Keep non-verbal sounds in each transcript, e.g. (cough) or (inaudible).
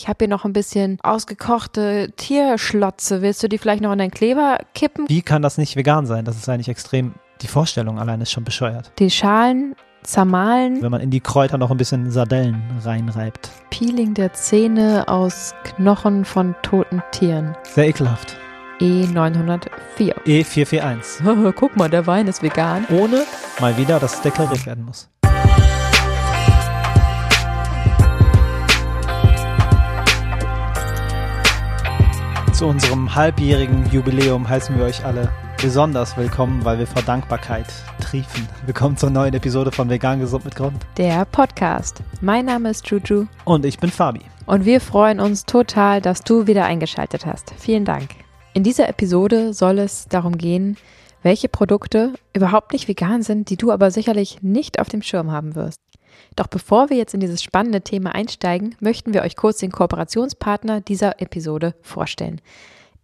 Ich habe hier noch ein bisschen ausgekochte Tierschlotze. Willst du die vielleicht noch in deinen Kleber kippen? Wie kann das nicht vegan sein? Das ist eigentlich extrem. Die Vorstellung allein ist schon bescheuert. Die Schalen zermahlen. Wenn man in die Kräuter noch ein bisschen Sardellen reinreibt. Peeling der Zähne aus Knochen von toten Tieren. Sehr ekelhaft. E904. E441. (laughs) Guck mal, der Wein ist vegan. Ohne mal wieder, dass es deklariert werden muss. Zu unserem halbjährigen Jubiläum heißen wir euch alle besonders willkommen, weil wir vor Dankbarkeit triefen. Willkommen zur neuen Episode von Vegan Gesund mit Grund. Der Podcast. Mein Name ist Juju. Und ich bin Fabi. Und wir freuen uns total, dass du wieder eingeschaltet hast. Vielen Dank. In dieser Episode soll es darum gehen, welche Produkte überhaupt nicht vegan sind, die du aber sicherlich nicht auf dem Schirm haben wirst. Doch bevor wir jetzt in dieses spannende Thema einsteigen, möchten wir euch kurz den Kooperationspartner dieser Episode vorstellen.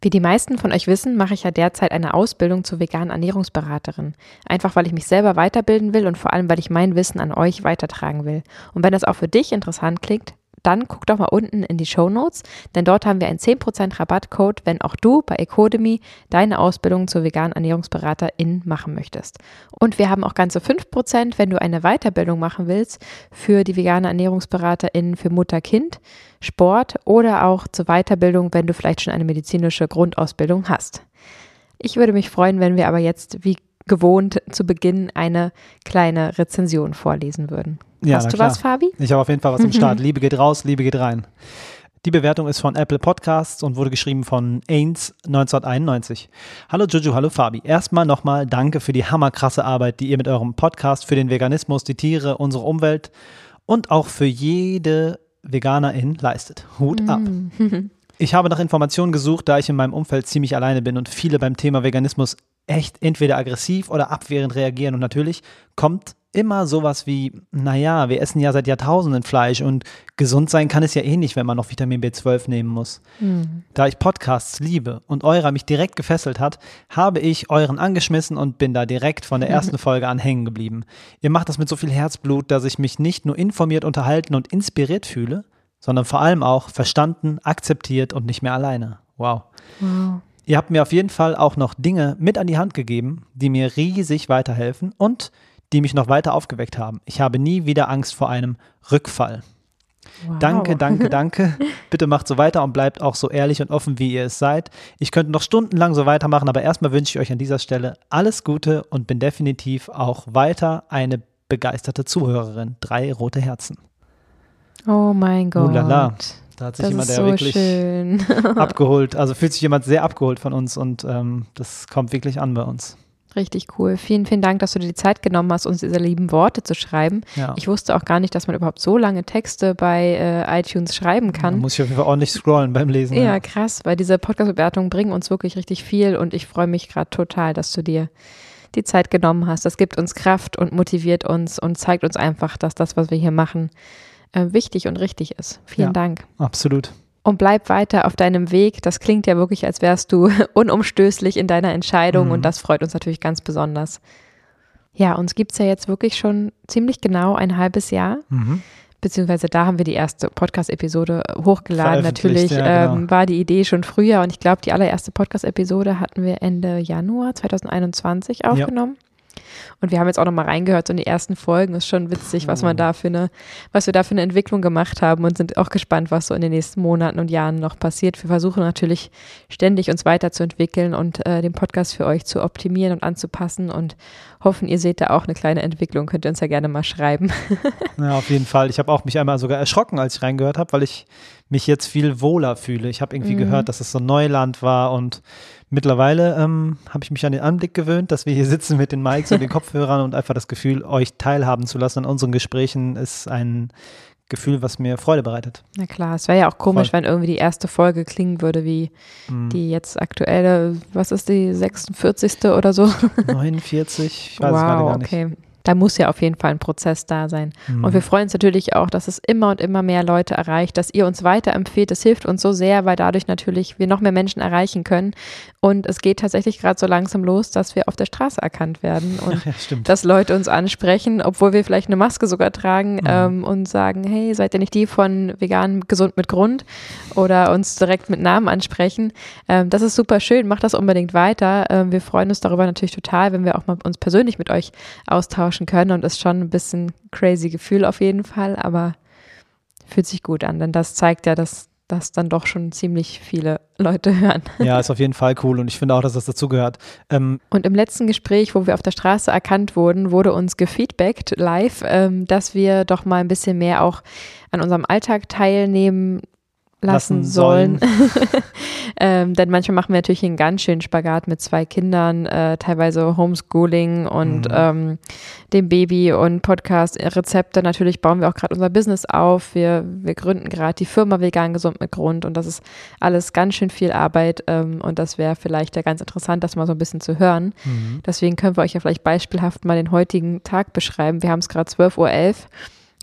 Wie die meisten von euch wissen, mache ich ja derzeit eine Ausbildung zur veganen Ernährungsberaterin. Einfach weil ich mich selber weiterbilden will und vor allem, weil ich mein Wissen an euch weitertragen will. Und wenn das auch für dich interessant klingt, dann guck doch mal unten in die Show Notes, denn dort haben wir einen 10% Rabattcode, wenn auch du bei Ecodemy deine Ausbildung zur veganen Ernährungsberaterin machen möchtest. Und wir haben auch ganze 5%, wenn du eine Weiterbildung machen willst für die vegane Ernährungsberaterin für Mutter-Kind, Sport oder auch zur Weiterbildung, wenn du vielleicht schon eine medizinische Grundausbildung hast. Ich würde mich freuen, wenn wir aber jetzt wie gewohnt zu Beginn eine kleine Rezension vorlesen würden. Ja, Hast du klar. was, Fabi? Ich habe auf jeden Fall was im (laughs) Start. Liebe geht raus, Liebe geht rein. Die Bewertung ist von Apple Podcasts und wurde geschrieben von Ains 1991. Hallo Juju, hallo Fabi. Erstmal nochmal danke für die hammerkrasse Arbeit, die ihr mit eurem Podcast für den Veganismus, die Tiere, unsere Umwelt und auch für jede Veganerin leistet. Hut ab. (laughs) Ich habe nach Informationen gesucht, da ich in meinem Umfeld ziemlich alleine bin und viele beim Thema Veganismus echt entweder aggressiv oder abwehrend reagieren. Und natürlich kommt immer sowas wie, naja, wir essen ja seit Jahrtausenden Fleisch und gesund sein kann es ja eh nicht, wenn man noch Vitamin B12 nehmen muss. Da ich Podcasts liebe und eurer mich direkt gefesselt hat, habe ich euren angeschmissen und bin da direkt von der ersten (laughs) Folge an hängen geblieben. Ihr macht das mit so viel Herzblut, dass ich mich nicht nur informiert, unterhalten und inspiriert fühle, sondern vor allem auch verstanden, akzeptiert und nicht mehr alleine. Wow. Wow. Ihr habt mir auf jeden Fall auch noch Dinge mit an die Hand gegeben, die mir riesig weiterhelfen und die mich noch weiter aufgeweckt haben. Ich habe nie wieder Angst vor einem Rückfall. Wow. Danke, danke, (laughs) danke. Bitte macht so weiter und bleibt auch so ehrlich und offen, wie ihr es seid. Ich könnte noch stundenlang so weitermachen, aber erstmal wünsche ich euch an dieser Stelle alles Gute und bin definitiv auch weiter eine begeisterte Zuhörerin. Drei rote Herzen. Oh mein Gott. Ulala. Da hat sich Das jemand der so wirklich (laughs) abgeholt, also fühlt sich jemand sehr abgeholt von uns und ähm, das kommt wirklich an bei uns. Richtig cool. Vielen, vielen Dank, dass du dir die Zeit genommen hast, uns diese lieben Worte zu schreiben. Ja. Ich wusste auch gar nicht, dass man überhaupt so lange Texte bei äh, iTunes schreiben Da kann. muss ich auf jeden Fall ordentlich scrollen beim Lesen. Ja, krass, weil diese Podcast-Bewertungen bringen uns wirklich richtig viel und ich freue mich gerade total, dass du dir die Zeit genommen hast. Das gibt uns Kraft und motiviert uns und zeigt uns einfach, dass das, was wir hier machen, äh, wichtig und richtig ist. Vielen Ja. Dank. Absolut. Und bleib weiter auf deinem Weg. Das klingt ja wirklich, als wärst du (laughs) unumstößlich in deiner Entscheidung Mhm. und das freut uns natürlich ganz besonders. Ja, uns gibt es ja jetzt wirklich schon ziemlich genau ein halbes Jahr. Mhm. Beziehungsweise da haben wir die erste Podcast-Episode hochgeladen. Natürlich ja, genau. ähm, war die Idee schon früher und ich glaube, die allererste Podcast-Episode hatten wir Ende Januar 2021 aufgenommen. Und wir haben jetzt auch nochmal reingehört, so in die ersten Folgen. Ist schon witzig, was man da für eine, was wir da für eine Entwicklung gemacht haben und sind auch gespannt, was so in den nächsten Monaten und Jahren noch passiert. Wir versuchen natürlich ständig uns weiterzuentwickeln und äh, den Podcast für euch zu optimieren und anzupassen und hoffen, ihr seht da auch eine kleine Entwicklung. Könnt ihr uns ja gerne mal schreiben. (laughs) Ja, auf jeden Fall. Ich habe auch mich einmal sogar erschrocken, als ich reingehört habe, weil ich mich jetzt viel wohler fühle. Ich habe irgendwie Mhm. gehört, dass es so Neuland war und mittlerweile ähm, habe ich mich an den Anblick gewöhnt, dass wir hier sitzen mit den Mics und den (laughs) Kopfhörern und einfach das Gefühl, euch teilhaben zu lassen an unseren Gesprächen ist ein Gefühl, was mir Freude bereitet. Na klar, es wäre ja auch komisch, Voll. wenn irgendwie die erste Folge klingen würde wie Mhm. die jetzt aktuelle, was ist die 46. oder so? 49, ich weiß es gerade wow, gar nicht. okay. Da muss ja auf jeden Fall ein Prozess da sein. Mhm. Und wir freuen uns natürlich auch, dass es immer und immer mehr Leute erreicht, dass ihr uns weiterempfehlt. Das hilft uns so sehr, weil dadurch natürlich wir noch mehr Menschen erreichen können. Und es geht tatsächlich gerade so langsam los, dass wir auf der Straße erkannt werden (laughs) und ja, dass Leute uns ansprechen, obwohl wir vielleicht eine Maske sogar tragen mhm. ähm, und sagen, hey, seid ihr nicht die von vegan gesund mit Grund oder uns direkt mit Namen ansprechen. Ähm, das ist super schön, macht das unbedingt weiter. Ähm, wir freuen uns darüber natürlich total, wenn wir auch mal uns persönlich mit euch austauschen können und ist schon ein bisschen crazy Gefühl auf jeden Fall, aber fühlt sich gut an, denn das zeigt ja, dass das dann doch schon ziemlich viele Leute hören. Ja, ist auf jeden Fall cool und ich finde auch, dass das dazugehört. Ähm und im letzten Gespräch, wo wir auf der Straße erkannt wurden, wurde uns gefeedbackt live, ähm, dass wir doch mal ein bisschen mehr auch an unserem Alltag teilnehmen lassen, sollen. (laughs) ähm, denn manchmal machen wir natürlich einen ganz schönen Spagat mit zwei Kindern, äh, teilweise Homeschooling und mhm. ähm, dem Baby und Podcast-Rezepte. Natürlich bauen wir auch gerade unser Business auf. Wir, wir gründen gerade die Firma Vegan Gesund mit Grund und das ist alles ganz schön viel Arbeit ähm, und das wäre vielleicht ja ganz interessant, das mal so ein bisschen zu hören. Mhm. Deswegen können wir euch ja vielleicht beispielhaft mal den heutigen Tag beschreiben. Wir haben es gerade 12.11 Uhr.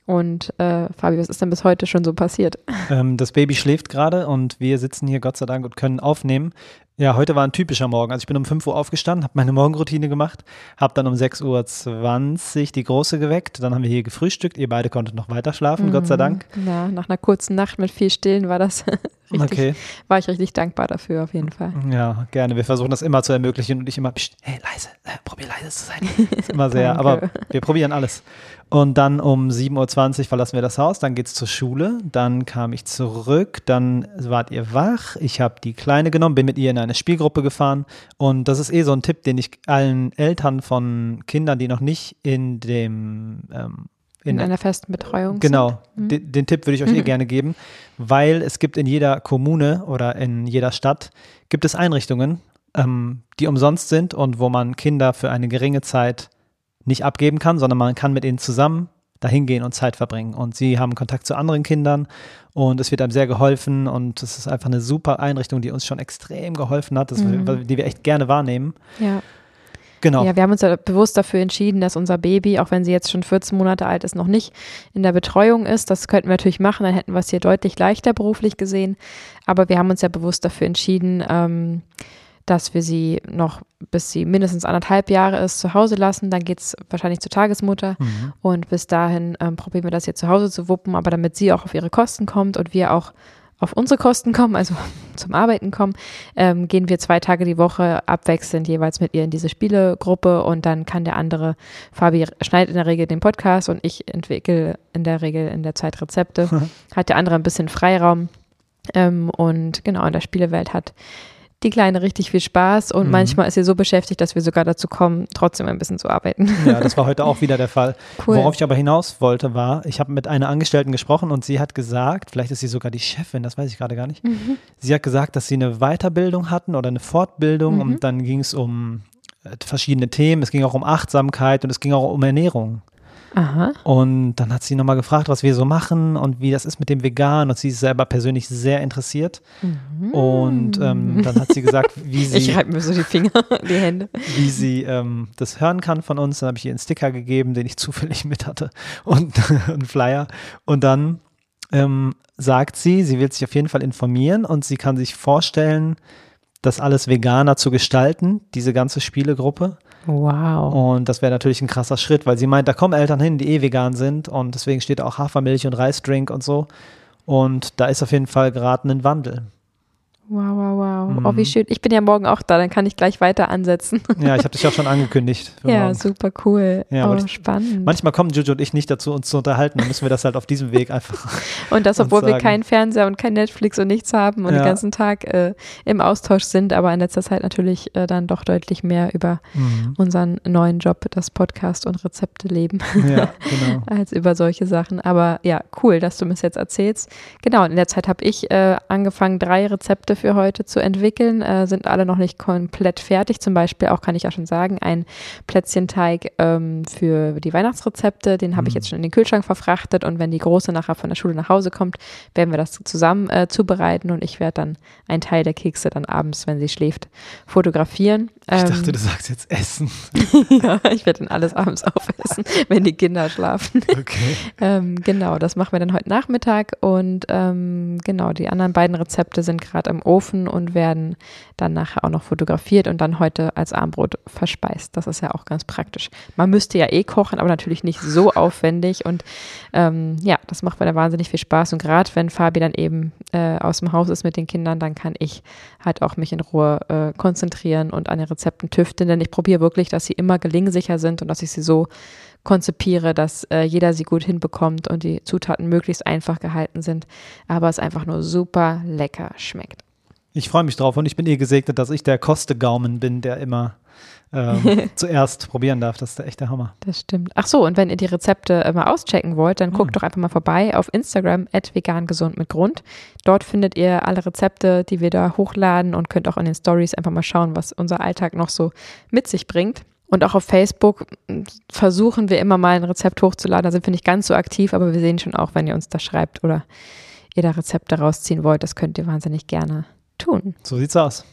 Und äh, Fabi, was ist denn bis heute schon so passiert? Ähm, das Baby schläft gerade und wir sitzen hier Gott sei Dank und können aufnehmen. Ja, heute war ein typischer Morgen. Also ich bin um 5 Uhr aufgestanden, habe meine Morgenroutine gemacht, habe dann um 6.20 Uhr die Große geweckt. Dann haben wir hier gefrühstückt. Ihr beide konntet noch weiter schlafen, mhm. Gott sei mhm. Dank. Ja, nach einer kurzen Nacht mit viel Stillen war das (laughs) richtig, okay. war ich richtig dankbar dafür auf jeden Fall. Ja, gerne. Wir versuchen das immer zu ermöglichen und nicht immer, hey, leise, äh, probier leise zu sein. (laughs) ist immer sehr, aber wir probieren alles. Und dann um 7.20 Uhr verlassen wir das Haus, dann geht es zur Schule, dann kam ich zurück, dann wart ihr wach, ich habe die Kleine genommen, bin mit ihr in eine Spielgruppe gefahren und das ist eh so ein Tipp, den ich allen Eltern von Kindern, die noch nicht in dem ähm, in, in, einer festen Betreuung. Genau, mhm. den, den, Tipp würde ich euch eh gerne geben, weil es gibt in jeder Kommune oder in jeder Stadt gibt es Einrichtungen, ähm, die umsonst sind und wo man Kinder für eine geringe Zeit nicht abgeben kann, sondern man kann mit ihnen zusammen dahin gehen und Zeit verbringen. Und sie haben Kontakt zu anderen Kindern und es wird einem sehr geholfen und es ist einfach eine super Einrichtung, die uns schon extrem geholfen hat, mhm. die wir echt gerne wahrnehmen. Ja. Genau. Ja, wir haben uns ja bewusst dafür entschieden, dass unser Baby, auch wenn sie jetzt schon 14 Monate alt ist, noch nicht in der Betreuung ist. Das könnten wir natürlich machen, dann hätten wir es hier deutlich leichter beruflich gesehen. Aber wir haben uns ja bewusst dafür entschieden, ähm, dass wir sie noch, bis sie mindestens anderthalb Jahre ist, zu Hause lassen. Dann geht es wahrscheinlich zur Tagesmutter. Mhm. Und bis dahin ähm, probieren wir das hier zu Hause zu wuppen, aber damit sie auch auf ihre Kosten kommt und wir auch auf unsere Kosten kommen, also (laughs) zum Arbeiten kommen, ähm, gehen wir zwei Tage die Woche abwechselnd jeweils mit ihr in diese Spielegruppe und dann kann der andere, Fabi schneidet in der Regel den Podcast und ich entwickle in der Regel in der Zeit Rezepte, (laughs) hat der andere ein bisschen Freiraum. Ähm, und genau, in der Spielewelt hat die Kleine richtig viel Spaß und mhm. manchmal ist sie so beschäftigt, dass wir sogar dazu kommen, trotzdem ein bisschen zu arbeiten. Ja, das war heute auch wieder der Fall. Cool. Worauf ich aber hinaus wollte, war, ich habe mit einer Angestellten gesprochen und sie hat gesagt, vielleicht ist sie sogar die Chefin, das weiß ich gerade gar nicht. Mhm. Sie hat gesagt, dass sie eine Weiterbildung hatten oder eine Fortbildung mhm. und dann ging es um äh, verschiedene Themen. Es ging auch um Achtsamkeit und es ging auch um Ernährung. Aha. Und dann hat sie nochmal gefragt, was wir so machen und wie das ist mit dem Vegan. Und sie ist selber persönlich sehr interessiert. Mhm. Und ähm, dann hat sie gesagt, wie (laughs) sie. Ich reibe mir so die Finger, (laughs) die Hände. Wie sie ähm, das hören kann von uns. Dann habe ich ihr einen Sticker gegeben, den ich (laughs) zufällig mit hatte und einen Flyer. Und dann ähm, sagt sie, sie will sich auf jeden Fall informieren und sie kann sich vorstellen, das alles veganer zu gestalten, diese ganze Spielegruppe. Wow. Und das wäre natürlich ein krasser Schritt, weil sie meint, da kommen Eltern hin, die eh vegan sind und deswegen steht auch Hafermilch und Reisdrink und so. Und da ist auf jeden Fall gerade ein Wandel. Wow, wow, wow. Mhm. Oh, wie schön. Ich bin ja morgen auch da, dann kann ich gleich weiter ansetzen. Ja, ich habe dich auch (laughs) schon angekündigt. Ja, morgen. super cool. Ja, oh, spannend. Manchmal kommen Juju und ich nicht dazu, uns zu unterhalten. Dann müssen wir das halt auf diesem Weg einfach. (laughs) und das, obwohl wir keinen Fernseher und kein Netflix und nichts haben und ja. den ganzen Tag äh, im Austausch sind, aber in letzter Zeit natürlich äh, dann doch deutlich mehr über mhm. unseren neuen Job, das Podcast und Rezepte leben, ja, genau. (laughs) als über solche Sachen. Aber ja, cool, dass du mir es jetzt erzählst. Genau, in der Zeit habe ich äh, angefangen, drei Rezepte Rezepte für heute zu entwickeln, äh, sind alle noch nicht komplett fertig. Zum Beispiel auch, kann ich ja schon sagen, ein Plätzchenteig ähm, für die Weihnachtsrezepte. Den habe ich mhm. jetzt schon in den Kühlschrank verfrachtet und wenn die Große nachher von der Schule nach Hause kommt, werden wir das zusammen äh, zubereiten und ich werde dann einen Teil der Kekse dann abends, wenn sie schläft, fotografieren. Ich ähm, dachte, du sagst jetzt Essen. (laughs) ja, ich werde dann alles abends (laughs) aufessen, wenn die Kinder schlafen. Okay. ähm, genau, das machen wir dann heute Nachmittag und ähm, genau, die anderen beiden Rezepte sind gerade im Ofen und werden dann nachher auch noch fotografiert und dann heute als Armbrot verspeist. Das ist ja auch ganz praktisch. Man müsste ja eh kochen, aber natürlich nicht so (laughs) aufwendig und ähm, ja, das macht mir da wahnsinnig viel Spaß und gerade wenn Fabi dann eben äh, aus dem Haus ist mit den Kindern, dann kann ich halt auch mich in Ruhe äh, konzentrieren und an den Rezepten tüfteln, denn ich probiere wirklich, dass sie immer gelingsicher sind und dass ich sie so konzipiere, dass äh, jeder sie gut hinbekommt und die Zutaten möglichst einfach gehalten sind, aber es einfach nur super lecker schmeckt. Ich freue mich drauf und ich bin eh gesegnet, dass ich der Kostegaumen bin, der immer ähm, (laughs) zuerst probieren darf. Das ist der echte Hammer. Das stimmt. Ach so, und wenn ihr die Rezepte mal auschecken wollt, dann guckt hm. doch einfach mal vorbei auf Instagram vegangesund mit Grund. Dort findet ihr alle Rezepte, die wir da hochladen und könnt auch in den Stories einfach mal schauen, was unser Alltag noch so mit sich bringt. Und auch auf Facebook versuchen wir immer mal ein Rezept hochzuladen. Da sind wir nicht ganz so aktiv, aber wir sehen schon auch, wenn ihr uns da schreibt oder ihr da Rezepte rausziehen wollt. Das könnt ihr wahnsinnig gerne tun. So sieht's aus.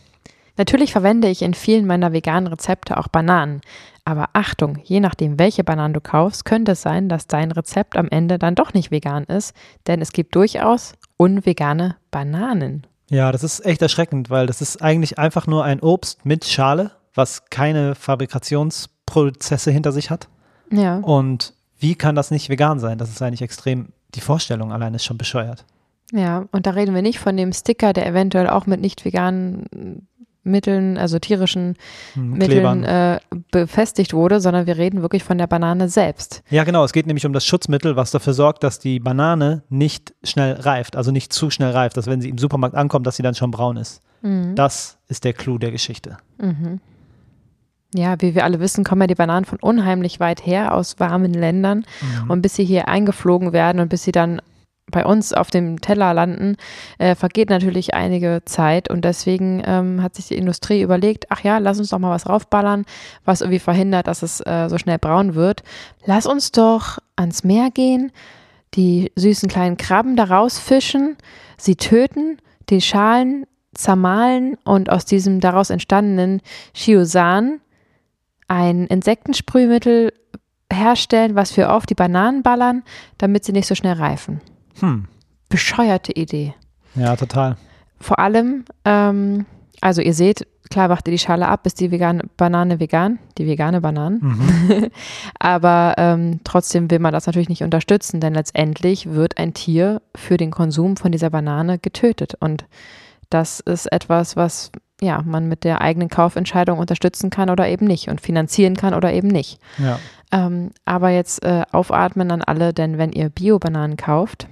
Natürlich verwende ich in vielen meiner veganen Rezepte auch Bananen. Aber Achtung, je nachdem, welche Bananen du kaufst, könnte es sein, dass dein Rezept am Ende dann doch nicht vegan ist, denn es gibt durchaus unvegane Bananen. Ja, das ist echt erschreckend, weil das ist eigentlich einfach nur ein Obst mit Schale, was keine Fabrikationsprozesse hinter sich hat. Ja. Und wie kann das nicht vegan sein? Das ist eigentlich extrem, die Vorstellung allein ist schon bescheuert. Ja, und da reden wir nicht von dem Sticker, der eventuell auch mit nicht veganen Mitteln, also tierischen hm, Mitteln äh, befestigt wurde, sondern wir reden wirklich von der Banane selbst. Ja, genau. Es geht nämlich um das Schutzmittel, was dafür sorgt, dass die Banane nicht schnell reift, also nicht zu schnell reift, dass wenn sie im Supermarkt ankommt, dass sie dann schon braun ist. Mhm. Das ist der Clou der Geschichte. Mhm. Ja, wie wir alle wissen, kommen ja die Bananen von unheimlich weit her aus warmen Ländern. Mhm. Und bis sie hier eingeflogen werden und bis sie dann bei uns auf dem Teller landen, äh, vergeht natürlich einige Zeit und deswegen ähm, hat sich die Industrie überlegt, ach ja, lass uns doch mal was raufballern, was irgendwie verhindert, dass es äh, so schnell braun wird. Lass uns doch ans Meer gehen, die süßen kleinen Krabben da rausfischen, sie töten, die Schalen zermahlen und aus diesem daraus entstandenen Chiosan ein Insektensprühmittel herstellen, was wir auf die Bananen ballern, damit sie nicht so schnell reifen. Hm. Bescheuerte Idee. Ja, total. Vor allem, ähm, also ihr seht, klar macht ihr die Schale ab, ist die vegane Banane vegan, die vegane Banane. Mhm. (laughs) Aber ähm, trotzdem will man das natürlich nicht unterstützen, denn letztendlich wird ein Tier für den Konsum von dieser Banane getötet. Und das ist etwas, was ja, man mit der eigenen Kaufentscheidung unterstützen kann oder eben nicht und finanzieren kann oder eben nicht. Ja. Ähm, aber jetzt äh, aufatmen an alle, denn wenn ihr Bio-Bananen kauft,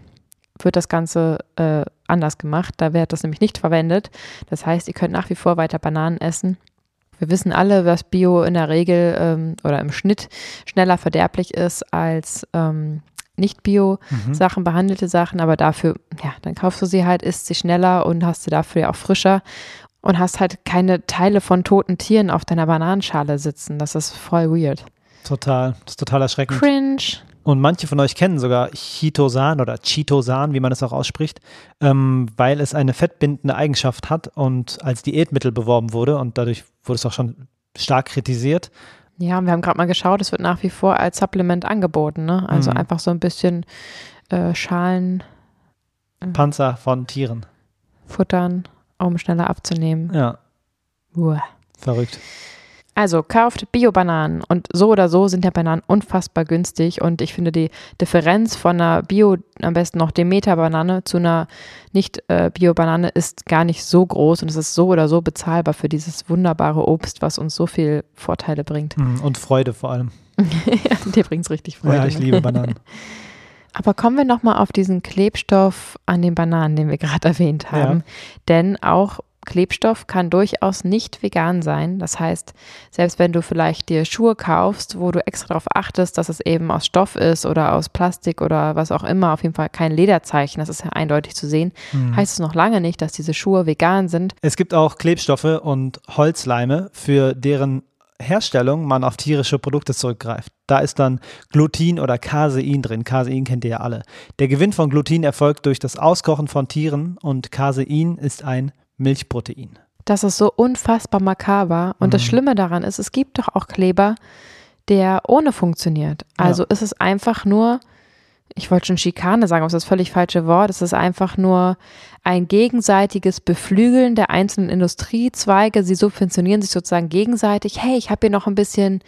wird das Ganze äh, anders gemacht. Da wird das nämlich nicht verwendet. Das heißt, ihr könnt nach wie vor weiter Bananen essen. Wir wissen alle, dass Bio in der Regel ähm, oder im Schnitt schneller verderblich ist als ähm, nicht Bio-Sachen, mhm. behandelte Sachen, aber dafür, ja, dann kaufst du sie halt, isst sie schneller und hast sie dafür ja auch frischer und hast halt keine Teile von toten Tieren auf deiner Bananenschale sitzen. Das ist voll weird. Total, das ist total erschreckend. Cringe. Und manche von euch kennen sogar Chitosan oder Chitosan, wie man es auch ausspricht, ähm, weil es eine fettbindende Eigenschaft hat und als Diätmittel beworben wurde und dadurch wurde es auch schon stark kritisiert. Ja, wir haben gerade mal geschaut, es wird nach wie vor als Supplement angeboten, ne? Also mhm. einfach so ein bisschen äh, Schalen. Äh, Panzer von Tieren. Futtern, um schneller abzunehmen. Ja. Uah. Verrückt. Also kauft Bio-Bananen und so oder so sind ja Bananen unfassbar günstig und ich finde die Differenz von einer Bio, am besten noch Demeter-Banane zu einer nicht-Bio-Banane äh, ist gar nicht so groß und es ist so oder so bezahlbar für dieses wunderbare Obst, was uns so viel Vorteile bringt. Hm, und Freude vor allem. ja, (laughs) dir bringt es richtig Freude. Ja, ich liebe Bananen. (laughs) Aber kommen wir nochmal auf diesen Klebstoff an den Bananen, den wir gerade erwähnt haben. Ja. Denn auch Klebstoff kann durchaus nicht vegan sein. Das heißt, selbst wenn du vielleicht dir Schuhe kaufst, wo du extra darauf achtest, dass es eben aus Stoff ist oder aus Plastik oder was auch immer, auf jeden Fall kein Lederzeichen, das ist ja eindeutig zu sehen, mhm. heißt es noch lange nicht, dass diese Schuhe vegan sind. Es gibt auch Klebstoffe und Holzleime, für deren Herstellung man auf tierische Produkte zurückgreift. Da ist dann Glutin oder Casein drin. Casein kennt ihr ja alle. Der Gewinn von Glutin erfolgt durch das Auskochen von Tieren und Casein ist ein Milchprotein. Das ist so unfassbar makaber. Und mhm. das Schlimme daran ist, es gibt doch auch Kleber, der ohne funktioniert. Also ja. ist es einfach nur, ich wollte schon Schikane sagen, aber das ist das völlig falsche Wort. Es ist einfach nur ein gegenseitiges Beflügeln der einzelnen Industriezweige. Sie subventionieren sich sozusagen gegenseitig. Hey, ich habe hier noch ein bisschen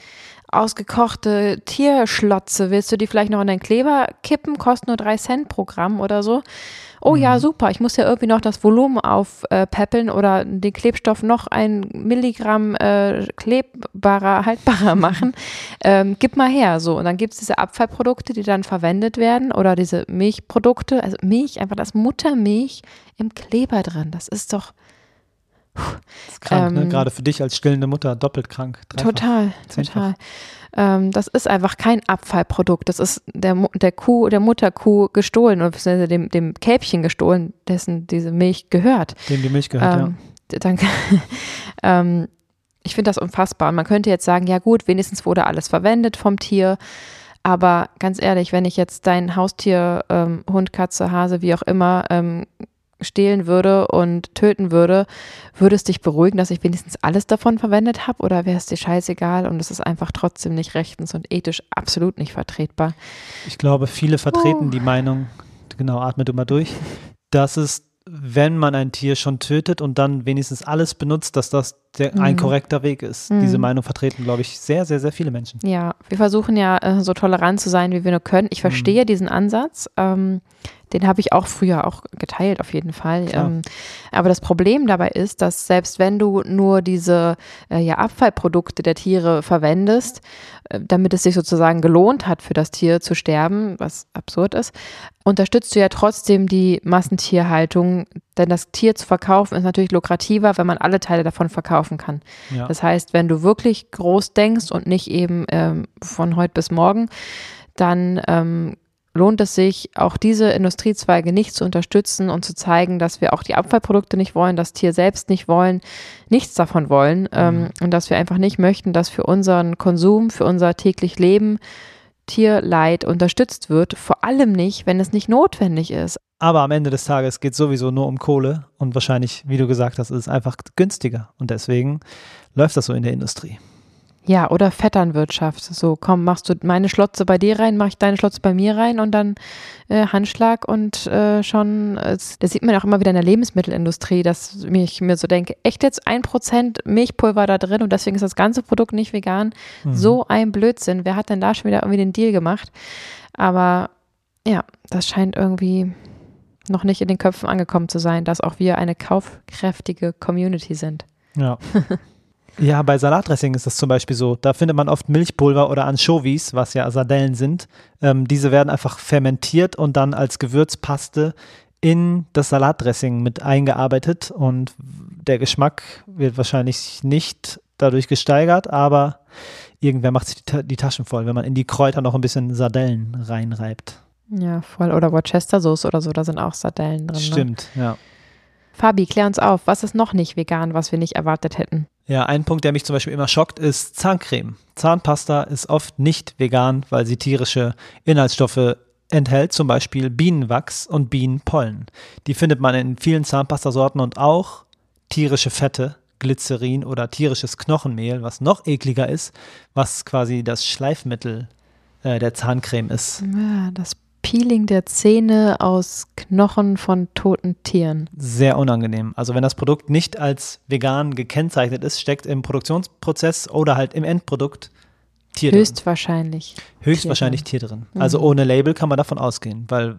ausgekochte Tierschlotze. Willst du die vielleicht noch in deinen Kleber kippen? Kostet nur drei Cent pro Gramm oder so oh ja, mhm. super, ich muss ja irgendwie noch das Volumen aufpäppeln äh, oder den Klebstoff noch ein Milligramm äh, klebbarer, haltbarer (laughs) machen. ähm, gib mal her, so. Und dann gibt es diese Abfallprodukte, die dann verwendet werden oder diese Milchprodukte, also Milch, einfach das Muttermilch im Kleber drin. Das ist doch. Das ist krank, ne? ähm, ne? Gerade für dich als stillende Mutter doppelt krank. Dreifach, total, zehnfach. total. Ähm, das ist einfach kein Abfallprodukt. Das ist der, der Kuh, der Mutterkuh gestohlen oder dem, dem Kälbchen gestohlen, dessen diese Milch gehört. Dem die Milch gehört, ähm, ja. Danke. (laughs) ähm, ich finde das unfassbar. Man könnte jetzt sagen, ja gut, wenigstens wurde alles verwendet vom Tier. Aber ganz ehrlich, wenn ich jetzt dein Haustier, ähm, Hund, Katze, Hase, wie auch immer, ähm, stehlen würde und töten würde, würde es dich beruhigen, dass ich wenigstens alles davon verwendet habe oder wäre es dir scheißegal und es ist einfach trotzdem nicht rechtens und ethisch absolut nicht vertretbar? Ich glaube, viele vertreten oh. die Meinung, genau, atme du mal durch, dass es wenn man ein Tier schon tötet und dann wenigstens alles benutzt, dass das der, ein mhm. korrekter Weg ist. Mhm. Diese Meinung vertreten, glaube ich, sehr, sehr, sehr viele Menschen. Ja, wir versuchen ja äh, so tolerant zu sein, wie wir nur können. Ich verstehe mhm. diesen Ansatz. Ähm, den habe ich auch früher auch geteilt, auf jeden Fall. Ähm, aber das Problem dabei ist, dass selbst wenn du nur diese äh, ja, Abfallprodukte der Tiere verwendest, äh, damit es sich sozusagen gelohnt hat, für das Tier zu sterben, was absurd ist, unterstützt du ja trotzdem die Massentierhaltung, denn das Tier zu verkaufen ist natürlich lukrativer, wenn man alle Teile davon verkaufen kann. Ja. Das heißt, wenn du wirklich groß denkst und nicht eben ähm, von heute bis morgen, dann ähm, lohnt es sich, auch diese Industriezweige nicht zu unterstützen und zu zeigen, dass wir auch die Abfallprodukte nicht wollen, das Tier selbst nicht wollen, nichts davon wollen ähm, mhm. und dass wir einfach nicht möchten, dass für unseren Konsum, für unser täglich Leben Tierleid unterstützt wird, vor allem nicht, wenn es nicht notwendig ist. Aber am Ende des Tages geht es sowieso nur um Kohle und wahrscheinlich, wie du gesagt hast, ist es einfach günstiger und deswegen läuft das so in der Industrie. Ja, oder Vetternwirtschaft. So, komm, machst du meine Schlotze bei dir rein, mach ich deine Schlotze bei mir rein und dann äh, Handschlag und äh, schon, äh, das sieht man auch immer wieder in der Lebensmittelindustrie, dass ich mir so denke, echt jetzt ein Prozent Milchpulver da drin und deswegen ist das ganze Produkt nicht vegan. Mhm. So ein Blödsinn. Wer hat denn da schon wieder irgendwie den Deal gemacht? Aber ja, das scheint irgendwie noch nicht in den Köpfen angekommen zu sein, dass auch wir eine kaufkräftige Community sind. Ja. (laughs) Ja, bei Salatdressing ist das zum Beispiel so. Da findet man oft Milchpulver oder Anchovies, was ja Sardellen sind. Ähm, diese werden einfach fermentiert und dann als Gewürzpaste in das Salatdressing mit eingearbeitet und der Geschmack wird wahrscheinlich nicht dadurch gesteigert, aber irgendwer macht sich die, die Taschen voll, wenn man in die Kräuter noch ein bisschen Sardellen reinreibt. Ja, voll. Oder Worcester Sauce oder so, da sind auch Sardellen drin. Ne? Stimmt, ne? ja. Fabi, klär uns auf, was ist noch nicht vegan, was wir nicht erwartet hätten? Ja, ein Punkt, der mich zum Beispiel immer schockt, ist Zahncreme. Zahnpasta ist oft nicht vegan, weil sie tierische Inhaltsstoffe enthält, zum Beispiel Bienenwachs und Bienenpollen. Die findet man in vielen Zahnpastasorten und auch tierische Fette, Glycerin oder tierisches Knochenmehl, was noch ekliger ist, was quasi das Schleifmittel äh, der Zahncreme ist. Ja, das Peeling der Zähne aus Knochen von toten Tieren. Sehr unangenehm. Also wenn das Produkt nicht als vegan gekennzeichnet ist, steckt im Produktionsprozess oder halt im Endprodukt Tier Höchstwahrscheinlich. drin. Höchstwahrscheinlich Tier drin. Mhm. Also ohne Label kann man davon ausgehen, weil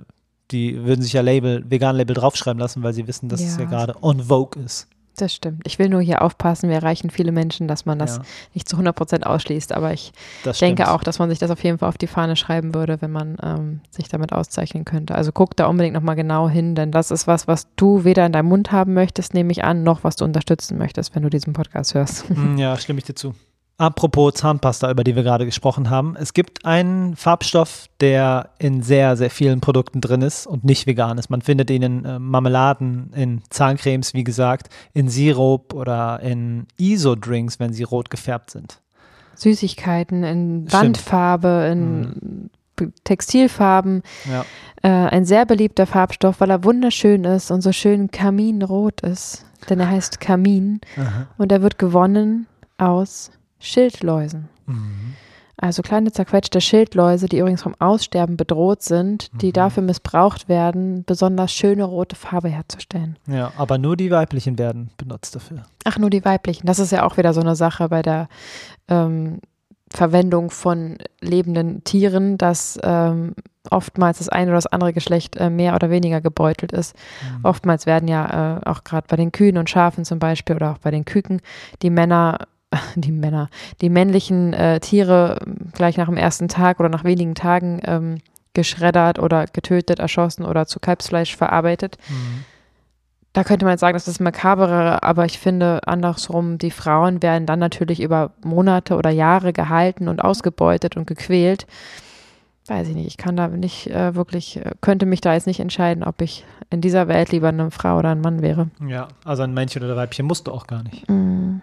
die würden sich ja Label, Vegan-Label draufschreiben lassen, weil sie wissen, dass ja. es ja gerade on vogue ist. Das stimmt. Ich will nur hier aufpassen, wir erreichen viele Menschen, dass man das ja. nicht zu 100 Prozent ausschließt. Aber ich das denke stimmt. auch, dass man sich das auf jeden Fall auf die Fahne schreiben würde, wenn man ähm, sich damit auszeichnen könnte. Also guck da unbedingt nochmal genau hin, denn das ist was, was du weder in deinem Mund haben möchtest, nehme ich an, noch was du unterstützen möchtest, wenn du diesen Podcast hörst. Hm, (laughs) ja, stimme ich dir zu. Apropos Zahnpasta, über die wir gerade gesprochen haben. Es gibt einen Farbstoff, der in sehr, sehr vielen Produkten drin ist und nicht vegan ist. Man findet ihn in äh, Marmeladen, in Zahncremes, wie gesagt, in Sirup oder in ISO-Drinks, wenn sie rot gefärbt sind. Süßigkeiten, in Wandfarbe, in hm. Textilfarben. Ja. Äh, ein sehr beliebter Farbstoff, weil er wunderschön ist und so schön kaminrot ist. Denn er heißt Kamin Aha. und er wird gewonnen aus Schildläusen. Mhm. Also kleine zerquetschte Schildläuse, die übrigens vom Aussterben bedroht sind, die Mhm. dafür missbraucht werden, besonders schöne rote Farbe herzustellen. Ja, aber nur die weiblichen werden benutzt dafür. Ach, nur die weiblichen. Das ist ja auch wieder so eine Sache bei der ähm, Verwendung von lebenden Tieren, dass ähm, oftmals das eine oder das andere Geschlecht äh, mehr oder weniger gebeutelt ist. Mhm. Oftmals werden ja äh, auch gerade bei den Kühen und Schafen zum Beispiel oder auch bei den Küken die Männer, (laughs) die Männer, die männlichen äh, Tiere ähm, gleich nach dem ersten Tag oder nach wenigen Tagen ähm, geschreddert oder getötet, erschossen oder zu Kalbsfleisch verarbeitet. Mhm. Da könnte man jetzt sagen, das ist makaberer, aber ich finde andersrum, die Frauen werden dann natürlich über Monate oder Jahre gehalten und ausgebeutet und gequält. Weiß ich nicht, ich kann da nicht äh, wirklich, äh, könnte mich da jetzt nicht entscheiden, ob ich in dieser Welt lieber eine Frau oder ein Mann wäre. Ja, also ein Männchen oder Weibchen musst du auch gar nicht. Mm,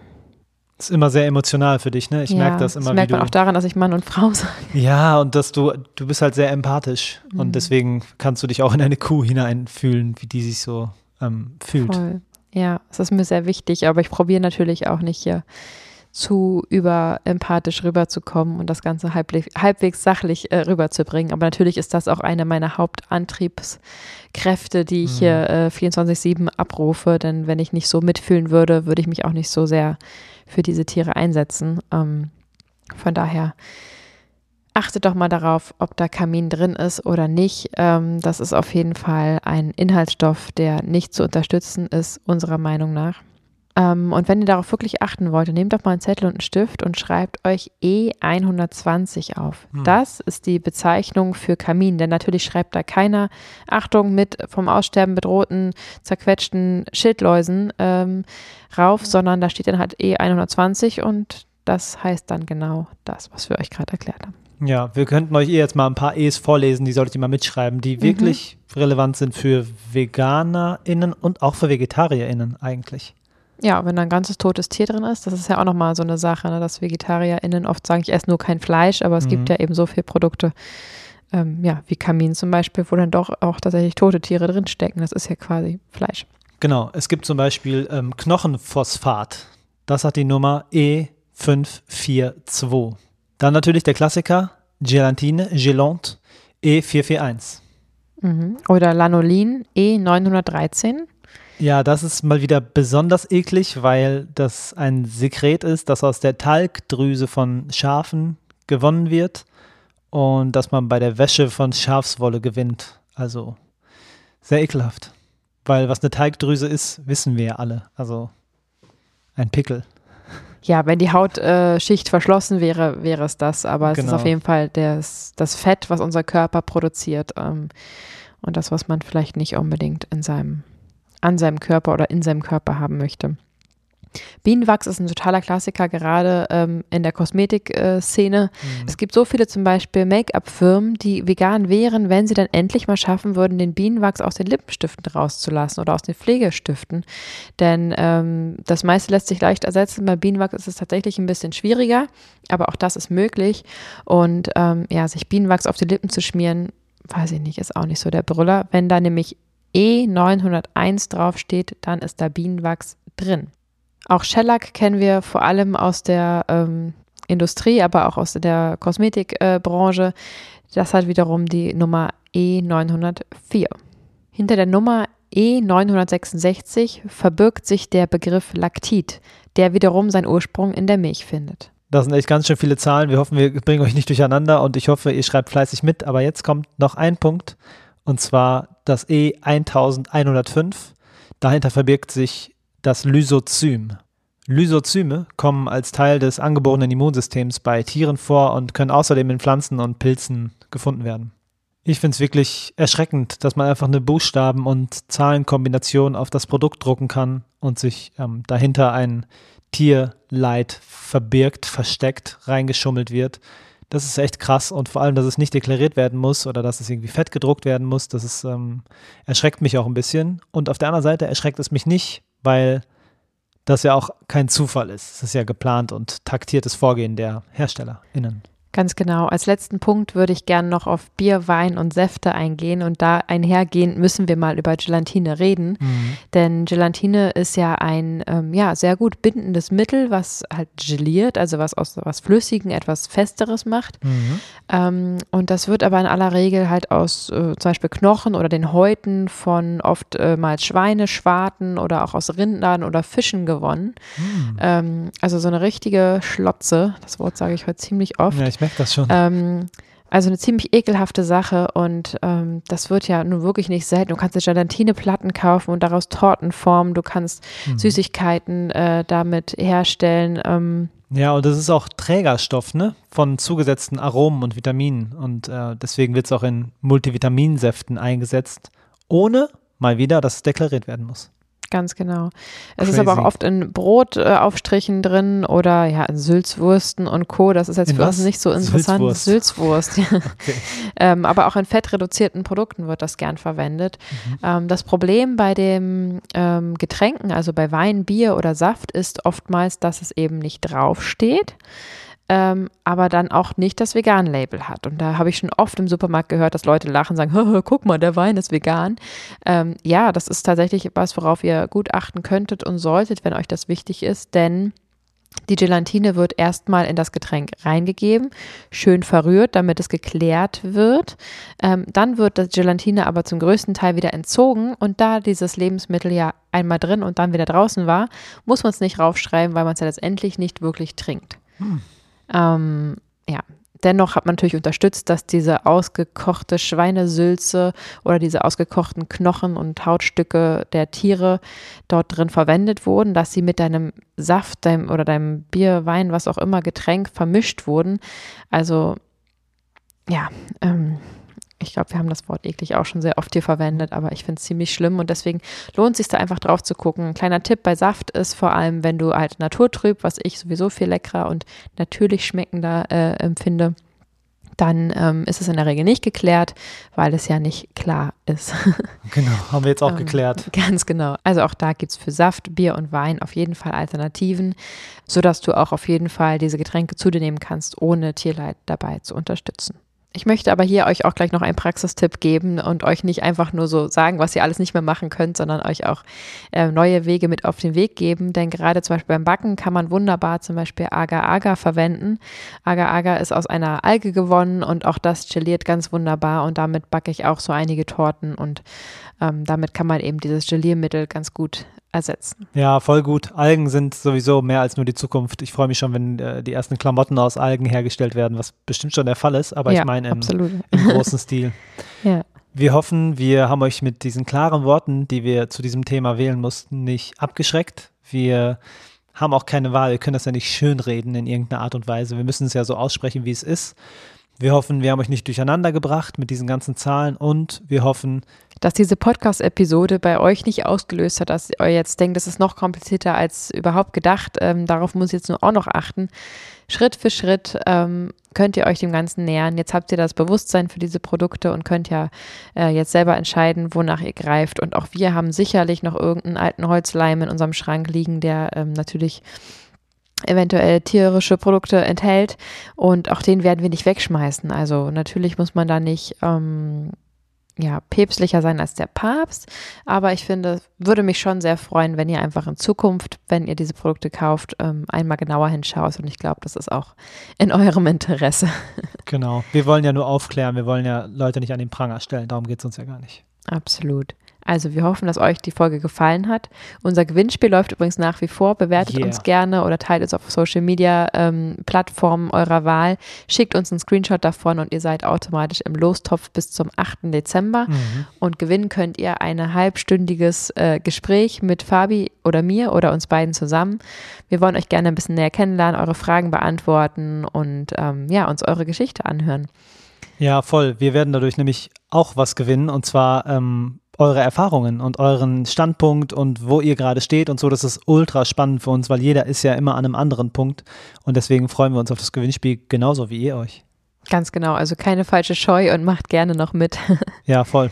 Ist immer sehr emotional für dich, ne? Ich ja, merke das immer, das merkt du. man auch daran, dass ich Mann und Frau sage. (laughs) Ja, und dass du, du bist halt sehr empathisch Mhm. und deswegen kannst du dich auch in eine Kuh hineinfühlen, wie die sich so ähm, fühlt. Voll. Ja, es ist mir sehr wichtig, aber ich probiere natürlich auch nicht hier zu überempathisch rüberzukommen und das Ganze halbwegs, halbwegs sachlich äh, rüberzubringen. Aber natürlich ist das auch eine meiner Hauptantriebskräfte, die ich Mhm. hier äh, 24-7 abrufe. Denn wenn ich nicht so mitfühlen würde, würde ich mich auch nicht so sehr für diese Tiere einsetzen. Ähm, von daher achtet doch mal darauf, ob da Kamin drin ist oder nicht. Ähm, das ist auf jeden Fall ein Inhaltsstoff, der nicht zu unterstützen ist, unserer Meinung nach. Ähm, und wenn ihr darauf wirklich achten wollt, nehmt doch mal einen Zettel und einen Stift und schreibt euch E120 auf. Hm. Das ist die Bezeichnung für Kamin, denn natürlich schreibt da keiner Achtung mit vom Aussterben bedrohten, zerquetschten Schildläusen ähm, rauf, sondern da steht dann halt E120 und das heißt dann genau das, was wir euch gerade erklärt haben. Ja, wir könnten euch eh jetzt mal ein paar E's vorlesen, die solltet ihr mal mitschreiben, die Mhm. wirklich relevant sind für VeganerInnen und auch für VegetarierInnen eigentlich. Ja, wenn da ein ganzes totes Tier drin ist, das ist ja auch nochmal so eine Sache, ne, dass VegetarierInnen oft sagen, ich esse nur kein Fleisch, aber es Mhm. gibt ja eben so viele Produkte, ähm, ja, wie Kamin zum Beispiel, wo dann doch auch tatsächlich tote Tiere drinstecken. Das ist ja quasi Fleisch. Genau, es gibt zum Beispiel ähm, Knochenphosphat. Das hat die Nummer E542. Dann natürlich der Klassiker Gelatine, Gelante E441. Mhm. Oder Lanolin E913. Ja, das ist mal wieder besonders eklig, weil das ein Sekret ist, das aus der Talgdrüse von Schafen gewonnen wird und das man bei der Wäsche von Schafswolle gewinnt. Also sehr ekelhaft. Weil was eine Talgdrüse ist, wissen wir ja alle. Also ein Pickel. Ja, wenn die Hautschicht äh, verschlossen wäre, wäre es das. Aber es Genau. ist auf jeden Fall das, das Fett, was unser Körper produziert. Ähm, und das, was man vielleicht nicht unbedingt in seinem, an seinem Körper oder in seinem Körper haben möchte. Bienenwachs ist ein totaler Klassiker, gerade ähm, in der Kosmetikszene. Es gibt so viele zum Beispiel Make-up-Firmen, die vegan wären, wenn sie dann endlich mal schaffen würden, den Bienenwachs aus den Lippenstiften rauszulassen oder aus den Pflegestiften. Denn ähm, das meiste lässt sich leicht ersetzen. Bei Bienenwachs ist es tatsächlich ein bisschen schwieriger, aber auch das ist möglich. Und ähm, ja, sich Bienenwachs auf die Lippen zu schmieren, weiß ich nicht, ist auch nicht so der Brüller. Wenn da nämlich E901 draufsteht, dann ist da Bienenwachs drin. Auch Shellac kennen wir vor allem aus der ähm, Industrie, aber auch aus der Kosmetikbranche. das hat wiederum die Nummer E904. Hinter der Nummer E966 verbirgt sich der Begriff Laktit, der wiederum seinen Ursprung in der Milch findet. Das sind echt ganz schön viele Zahlen. Wir hoffen, wir bringen euch nicht durcheinander und ich hoffe, ihr schreibt fleißig mit. Aber jetzt kommt noch ein Punkt und zwar das E1105. Dahinter verbirgt sich das Lysozym. Lysozyme kommen als Teil des angeborenen Immunsystems bei Tieren vor und können außerdem in Pflanzen und Pilzen gefunden werden. Ich finde es wirklich erschreckend, dass man einfach eine Buchstaben- und Zahlenkombination auf das Produkt drucken kann und sich ähm, dahinter ein Tierleid verbirgt, versteckt, reingeschummelt wird. Das ist echt krass und vor allem, dass es nicht deklariert werden muss oder dass es irgendwie fett gedruckt werden muss, das ist, ähm, erschreckt mich auch ein bisschen. Und auf der anderen Seite erschreckt es mich nicht, weil das ja auch kein Zufall ist. Es ist ja geplant und taktiertes Vorgehen der HerstellerInnen. Ganz genau. Als letzten Punkt würde ich gerne noch auf Bier, Wein und Säfte eingehen und da einhergehend müssen wir mal über Gelatine reden, mhm. denn Gelatine ist ja ein ähm, ja sehr gut bindendes Mittel, was halt geliert, also was aus was Flüssigen etwas Festeres macht. Mhm. Ähm, und das wird aber in aller Regel halt aus äh, zum Beispiel Knochen oder den Häuten von oftmals äh, Schweine, Schwarten oder auch aus Rindern oder Fischen gewonnen. Mhm. Ähm, also so eine richtige Schlotze. Das Wort sage ich heute ziemlich oft. Ja, ich merke das schon. Ähm, also eine ziemlich ekelhafte Sache und ähm, das wird ja nun wirklich nicht selten. Du kannst eine Gelatineplatten kaufen und daraus Torten formen. Du kannst mhm. Süßigkeiten äh, damit herstellen. Ähm. Ja, und das ist auch Trägerstoff, ne? Von zugesetzten Aromen und Vitaminen. Und äh, deswegen wird es auch in Multivitaminsäften eingesetzt, ohne mal wieder, dass es deklariert werden muss. Ganz genau. Es Crazy. ist aber auch oft in Brotaufstrichen äh, drin oder ja, in Sülzwursten und Co. Das ist jetzt in für was? uns nicht so interessant. Sülzwurst. Sülzwurst ja. (laughs) okay. ähm, aber auch in fettreduzierten Produkten wird das gern verwendet. Mhm. Ähm, das Problem bei den ähm, Getränken, also bei Wein, Bier oder Saft, ist oftmals, dass es eben nicht draufsteht ähm, aber dann auch nicht das Vegan-Label hat. Und da habe ich schon oft im Supermarkt gehört, dass Leute lachen und sagen, (laughs) guck mal, der Wein ist vegan. Ähm, ja, das ist tatsächlich was, worauf ihr gut achten könntet und solltet, wenn euch das wichtig ist, denn die Gelatine wird erstmal in das Getränk reingegeben, schön verrührt, damit es geklärt wird. Ähm, dann wird das Gelatine aber zum größten Teil wieder entzogen und da dieses Lebensmittel ja einmal drin und dann wieder draußen war, muss man es nicht raufschreiben, weil man es ja letztendlich nicht wirklich trinkt. Hm. Ähm, ja, Dennoch hat man natürlich unterstützt, dass diese ausgekochte Schweinesülze oder diese ausgekochten Knochen und Hautstücke der Tiere dort drin verwendet wurden, dass sie mit deinem Saft deinem, oder deinem Bier, Wein, was auch immer, Getränk vermischt wurden. Also ja, ähm, ich glaube, wir haben das Wort eklig auch schon sehr oft hier verwendet, aber ich finde es ziemlich schlimm und deswegen lohnt es sich da einfach drauf zu gucken. Ein kleiner Tipp bei Saft ist vor allem, wenn du halt naturtrüb, was ich sowieso viel leckerer und natürlich schmeckender äh, empfinde, dann ähm, ist es in der Regel nicht geklärt, weil es ja nicht klar ist. (laughs) genau, haben wir jetzt auch ähm, geklärt. Ganz genau. Also auch da gibt es für Saft, Bier und Wein auf jeden Fall Alternativen, sodass du auch auf jeden Fall diese Getränke zu dir nehmen kannst, ohne Tierleid dabei zu unterstützen. Ich möchte aber hier euch auch gleich noch einen Praxistipp geben und euch nicht einfach nur so sagen, was ihr alles nicht mehr machen könnt, sondern euch auch äh, neue Wege mit auf den Weg geben. Denn gerade zum Beispiel beim Backen kann man wunderbar zum Beispiel Agar-Agar verwenden. Agar-Agar ist aus einer Alge gewonnen und auch das geliert ganz wunderbar und damit backe ich auch so einige Torten und ähm, damit kann man eben dieses Geliermittel ganz gut ersetzen. Ja, voll gut. Algen sind sowieso mehr als nur die Zukunft. Ich freue mich schon, wenn äh, die ersten Klamotten aus Algen hergestellt werden, was bestimmt schon der Fall ist, aber ja, ich meine im, im, großen Stil. (laughs) Ja. Wir hoffen, wir haben euch mit diesen klaren Worten, die wir zu diesem Thema wählen mussten, nicht abgeschreckt. Wir haben auch keine Wahl. Wir können das ja nicht schönreden in irgendeiner Art und Weise. Wir müssen es ja so aussprechen, wie es ist. Wir hoffen, wir haben euch nicht durcheinander gebracht mit diesen ganzen Zahlen und wir hoffen, dass diese Podcast-Episode bei euch nicht ausgelöst hat, dass ihr jetzt denkt, das ist noch komplizierter als überhaupt gedacht. Ähm, darauf muss ich jetzt nur auch noch achten. Schritt für Schritt ähm, könnt ihr euch dem Ganzen nähern. Jetzt habt ihr das Bewusstsein für diese Produkte und könnt ja äh, jetzt selber entscheiden, wonach ihr greift. Und auch wir haben sicherlich noch irgendeinen alten Holzleim in unserem Schrank liegen, der ähm, natürlich eventuell tierische Produkte enthält und auch den werden wir nicht wegschmeißen. Also natürlich muss man da nicht ähm, ja, päpstlicher sein als der Papst, aber ich finde, würde mich schon sehr freuen, wenn ihr einfach in Zukunft, wenn ihr diese Produkte kauft, ähm, einmal genauer hinschaut und ich glaube, das ist auch in eurem Interesse. (laughs) Genau, wir wollen ja nur aufklären, wir wollen ja Leute nicht an den Pranger stellen, darum geht es uns ja gar nicht. Absolut. Also wir hoffen, dass euch die Folge gefallen hat. Unser Gewinnspiel läuft übrigens nach wie vor. Bewertet yeah. uns gerne oder teilt es auf Social Media ähm, Plattformen eurer Wahl. Schickt uns einen Screenshot davon und ihr seid automatisch im Lostopf bis zum 8. Dezember. Mhm. Und gewinnen könnt ihr ein halbstündiges äh, Gespräch mit Fabi oder mir oder uns beiden zusammen. Wir wollen euch gerne ein bisschen näher kennenlernen, eure Fragen beantworten und ähm, ja, uns eure Geschichte anhören. Ja, voll. Wir werden dadurch nämlich auch was gewinnen und zwar ähm, eure Erfahrungen und euren Standpunkt und wo ihr gerade steht und so. Das ist ultra spannend für uns, weil jeder ist ja immer an einem anderen Punkt und deswegen freuen wir uns auf das Gewinnspiel genauso wie ihr euch. Ganz genau, also keine falsche Scheu und macht gerne noch mit. (laughs) ja, voll.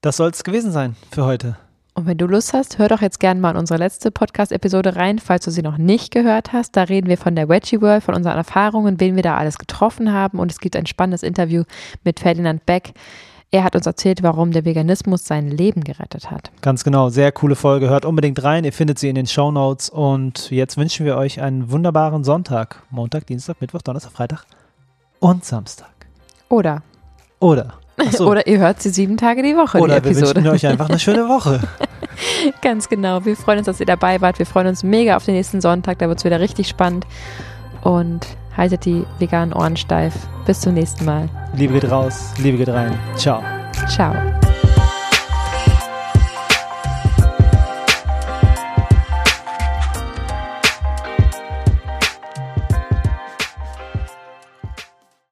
Das soll es gewesen sein für heute. Und wenn du Lust hast, hör doch jetzt gerne mal in unsere letzte Podcast-Episode rein, falls du sie noch nicht gehört hast. Da reden wir von der Veggie World, von unseren Erfahrungen, wen wir da alles getroffen haben. Und es gibt ein spannendes Interview mit Ferdinand Beck. Er hat uns erzählt, warum der Veganismus sein Leben gerettet hat. Ganz genau, sehr coole Folge. Hört unbedingt rein. Ihr findet sie in den Show Notes. Und jetzt wünschen wir euch einen wunderbaren Sonntag. Montag, Dienstag, Mittwoch, Donnerstag, Freitag und Samstag. Oder. Oder. (laughs) So. Oder ihr hört sie sieben Tage die Woche. Oder die wir wünschen euch einfach eine schöne Woche. (laughs) Ganz genau. Wir freuen uns, dass ihr dabei wart. Wir freuen uns mega auf den nächsten Sonntag. Da wird es wieder richtig spannend. Und haltet die veganen Ohren steif. Bis zum nächsten Mal. Liebe geht raus, Liebe geht rein. Ciao. Ciao.